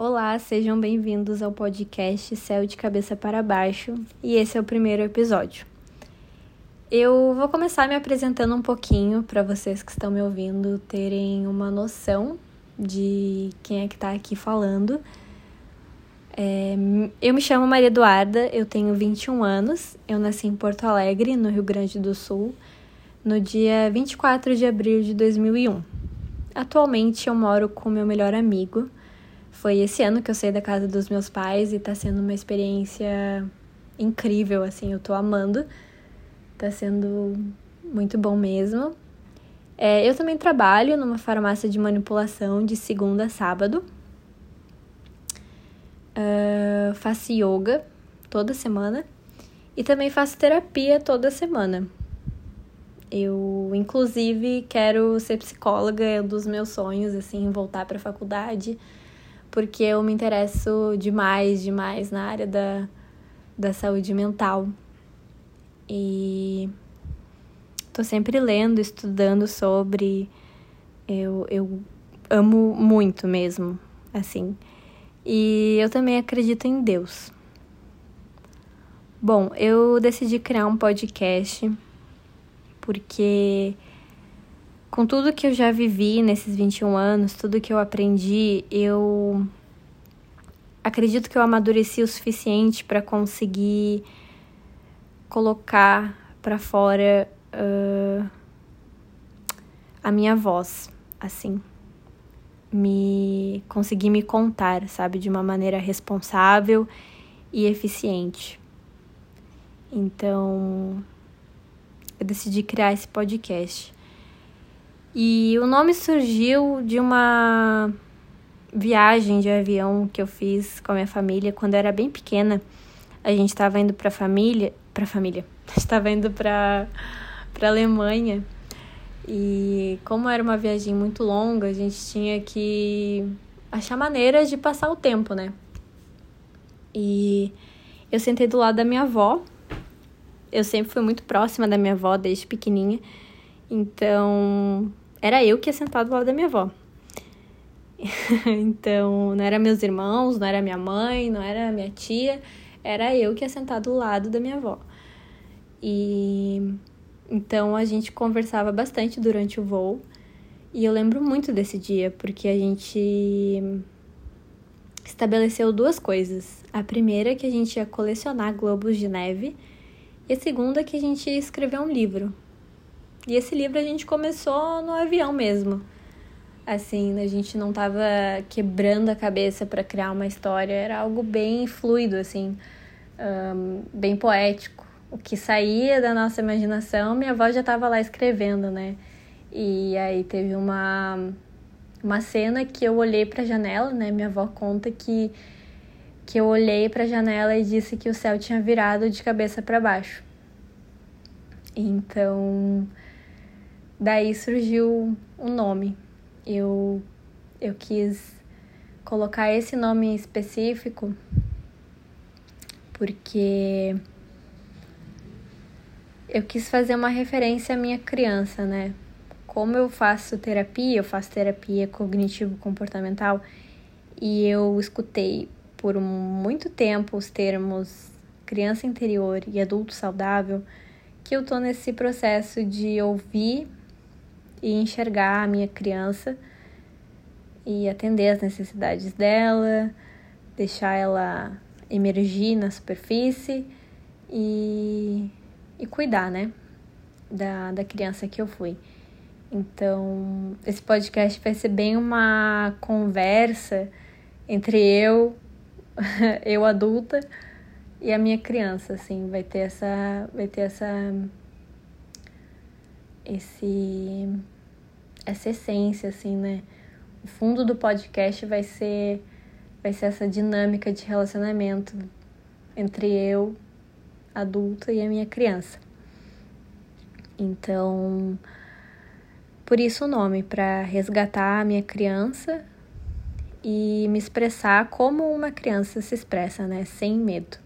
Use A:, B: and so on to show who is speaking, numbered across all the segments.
A: Olá, sejam bem-vindos ao podcast Céu de Cabeça para Baixo e esse é o primeiro episódio. Eu vou começar me apresentando um pouquinho para vocês que estão me ouvindo terem uma noção de quem é que está aqui falando. É, eu me chamo Maria Eduarda, eu tenho 21 anos, eu nasci em Porto Alegre, no Rio Grande do Sul, no dia 24 de abril de 2001. Atualmente eu moro com meu melhor amigo foi esse ano que eu saí da casa dos meus pais e tá sendo uma experiência incrível, assim, eu tô amando. Tá sendo muito bom mesmo. É, eu também trabalho numa farmácia de manipulação de segunda a sábado. Uh, faço yoga toda semana e também faço terapia toda semana. Eu, inclusive, quero ser psicóloga, é um dos meus sonhos, assim, voltar para a faculdade porque eu me interesso demais, demais na área da, da saúde mental. E tô sempre lendo, estudando sobre. Eu, eu amo muito mesmo, assim. E eu também acredito em Deus. Bom, eu decidi criar um podcast porque com tudo que eu já vivi nesses 21 anos, tudo que eu aprendi, eu acredito que eu amadureci o suficiente para conseguir colocar para fora uh, a minha voz, assim. Me conseguir me contar, sabe, de uma maneira responsável e eficiente. Então, eu decidi criar esse podcast. E o nome surgiu de uma viagem de avião que eu fiz com a minha família quando eu era bem pequena. A gente estava indo para família, para família. Estava indo para para Alemanha. E como era uma viagem muito longa, a gente tinha que achar maneiras de passar o tempo, né? E eu sentei do lado da minha avó. Eu sempre fui muito próxima da minha avó desde pequenininha. Então, era eu que ia sentar do lado da minha avó. então, não era meus irmãos, não era minha mãe, não era minha tia, era eu que ia sentar do lado da minha avó. E então a gente conversava bastante durante o voo. E eu lembro muito desse dia, porque a gente estabeleceu duas coisas. A primeira é que a gente ia colecionar globos de neve, e a segunda é que a gente ia escrever um livro. E esse livro a gente começou no avião mesmo. Assim, a gente não tava quebrando a cabeça para criar uma história, era algo bem fluido, assim, um, bem poético. O que saía da nossa imaginação, minha avó já estava lá escrevendo, né? E aí teve uma, uma cena que eu olhei para a janela, né? Minha avó conta que, que eu olhei para a janela e disse que o céu tinha virado de cabeça para baixo. Então, Daí surgiu um nome. Eu, eu quis colocar esse nome específico porque eu quis fazer uma referência à minha criança, né? Como eu faço terapia, eu faço terapia cognitivo-comportamental e eu escutei por muito tempo os termos criança interior e adulto saudável, que eu tô nesse processo de ouvir e enxergar a minha criança e atender as necessidades dela, deixar ela emergir na superfície e, e cuidar, né, da, da criança que eu fui. Então, esse podcast vai ser bem uma conversa entre eu, eu adulta, e a minha criança, assim, vai ter essa, vai ter essa esse essa essência assim, né? O fundo do podcast vai ser vai ser essa dinâmica de relacionamento entre eu, adulta e a minha criança. Então, por isso o nome para resgatar a minha criança e me expressar como uma criança se expressa, né, sem medo.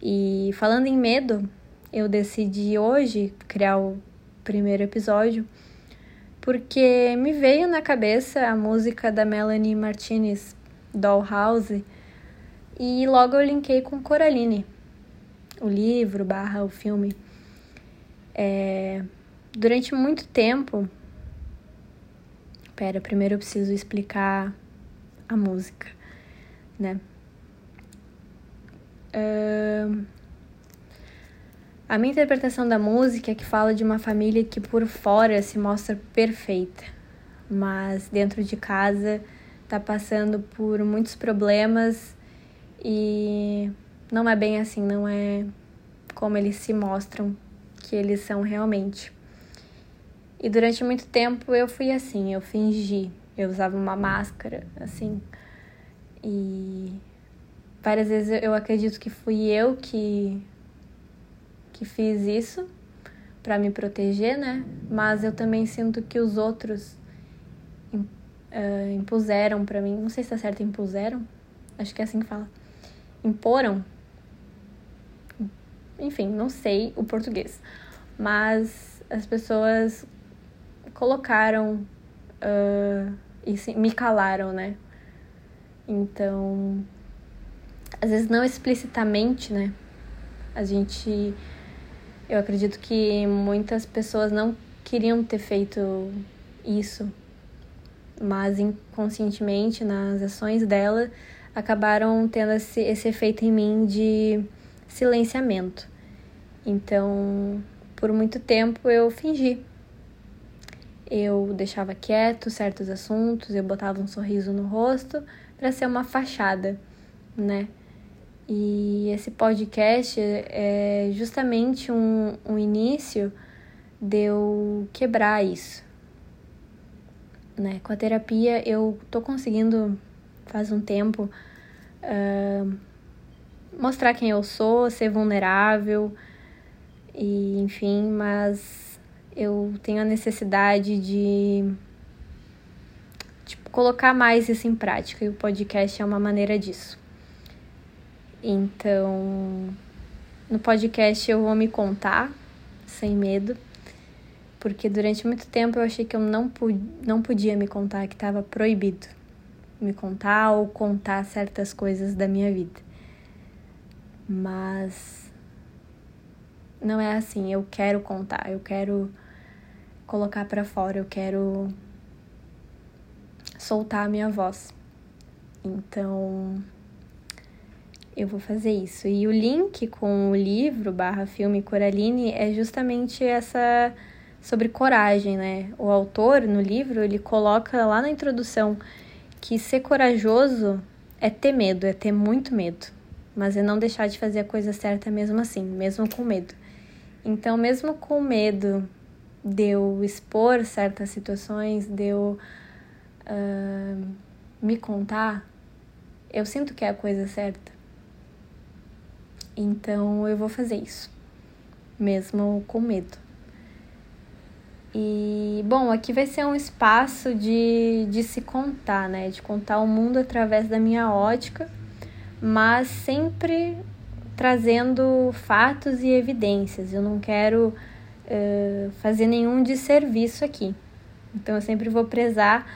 A: E falando em medo, eu decidi hoje criar o primeiro episódio, porque me veio na cabeça a música da Melanie Martinez, Dollhouse. E logo eu linkei com Coraline, o livro barra o filme. É, durante muito tempo. Pera, primeiro eu preciso explicar a música, né? Uh, a minha interpretação da música é que fala de uma família que por fora se mostra perfeita, mas dentro de casa tá passando por muitos problemas e não é bem assim, não é como eles se mostram que eles são realmente. E durante muito tempo eu fui assim, eu fingi, eu usava uma máscara, assim. E várias vezes eu acredito que fui eu que que fiz isso para me proteger, né? Mas eu também sinto que os outros uh, impuseram para mim, não sei se tá certo impuseram, acho que é assim que fala. Imporam enfim, não sei o português, mas as pessoas colocaram uh, e me calaram, né? Então, às vezes não explicitamente, né? A gente. Eu acredito que muitas pessoas não queriam ter feito isso, mas inconscientemente, nas ações dela, acabaram tendo esse, esse efeito em mim de silenciamento. Então, por muito tempo eu fingi. Eu deixava quieto certos assuntos, eu botava um sorriso no rosto para ser uma fachada, né? E esse podcast é justamente um, um início de eu quebrar isso. Né? Com a terapia eu tô conseguindo, faz um tempo, uh, mostrar quem eu sou, ser vulnerável e enfim, mas eu tenho a necessidade de tipo, colocar mais isso em prática e o podcast é uma maneira disso. Então, no podcast eu vou me contar sem medo, porque durante muito tempo eu achei que eu não, não podia me contar, que estava proibido me contar ou contar certas coisas da minha vida mas não é assim. Eu quero contar, eu quero colocar para fora, eu quero soltar a minha voz. Então, eu vou fazer isso. E o link com o livro barra filme Coraline é justamente essa sobre coragem, né? O autor no livro ele coloca lá na introdução que ser corajoso é ter medo, é ter muito medo mas é não deixar de fazer a coisa certa mesmo assim, mesmo com medo. Então, mesmo com medo de eu expor certas situações, de eu uh, me contar, eu sinto que é a coisa certa. Então, eu vou fazer isso, mesmo com medo. E, bom, aqui vai ser um espaço de, de se contar, né? De contar o mundo através da minha ótica mas sempre trazendo fatos e evidências. Eu não quero uh, fazer nenhum desserviço aqui. Então eu sempre vou prezar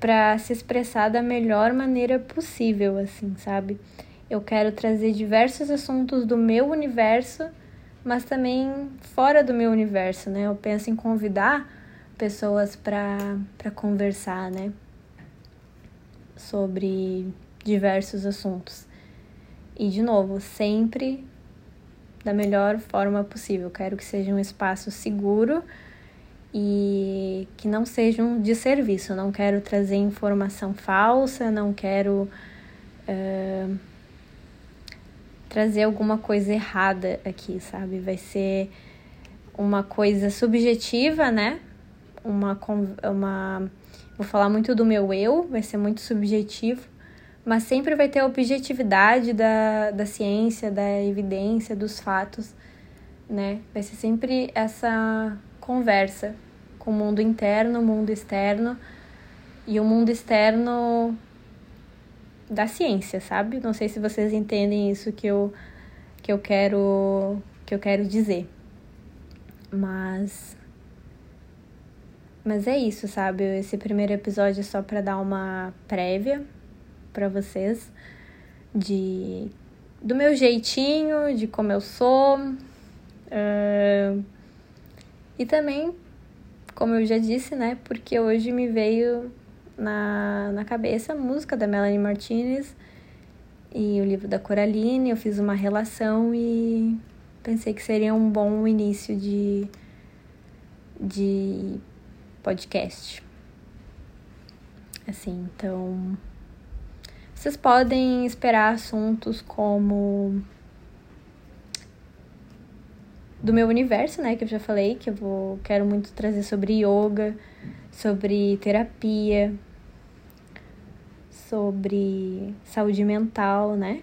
A: para se expressar da melhor maneira possível, assim, sabe? Eu quero trazer diversos assuntos do meu universo, mas também fora do meu universo, né? Eu penso em convidar pessoas para conversar, né? Sobre diversos assuntos. E, de novo, sempre da melhor forma possível. Quero que seja um espaço seguro e que não seja um desserviço. Não quero trazer informação falsa, não quero uh, trazer alguma coisa errada aqui, sabe? Vai ser uma coisa subjetiva, né? Uma, uma. Vou falar muito do meu eu, vai ser muito subjetivo mas sempre vai ter a objetividade da, da ciência, da evidência, dos fatos, né? Vai ser sempre essa conversa com o mundo interno, o mundo externo e o mundo externo da ciência, sabe? Não sei se vocês entendem isso que eu que eu quero que eu quero dizer. Mas mas é isso, sabe? Esse primeiro episódio é só para dar uma prévia para vocês de do meu jeitinho, de como eu sou. Uh, e também, como eu já disse, né? Porque hoje me veio na, na cabeça a música da Melanie Martinez e o livro da Coraline. Eu fiz uma relação e pensei que seria um bom início de, de podcast. Assim, então. Vocês podem esperar assuntos como do meu universo, né, que eu já falei, que eu vou quero muito trazer sobre yoga, sobre terapia, sobre saúde mental, né?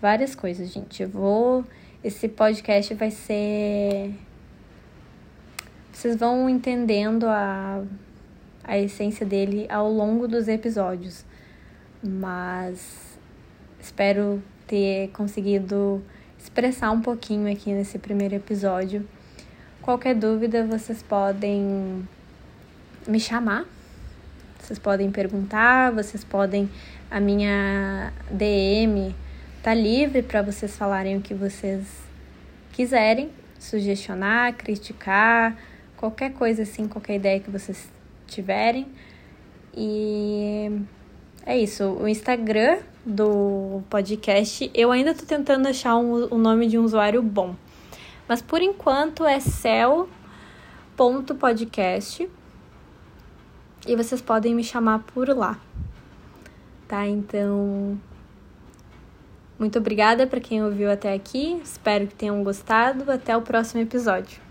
A: Várias coisas, gente. Eu vou esse podcast vai ser vocês vão entendendo a a essência dele ao longo dos episódios. Mas espero ter conseguido expressar um pouquinho aqui nesse primeiro episódio. Qualquer dúvida, vocês podem me chamar. Vocês podem perguntar, vocês podem a minha DM tá livre para vocês falarem o que vocês quiserem, sugestionar, criticar, qualquer coisa assim, qualquer ideia que vocês tiverem. E é isso. O Instagram do podcast, eu ainda tô tentando achar um, um nome de um usuário bom. Mas por enquanto é cel.podcast. E vocês podem me chamar por lá. Tá? Então, muito obrigada para quem ouviu até aqui. Espero que tenham gostado. Até o próximo episódio.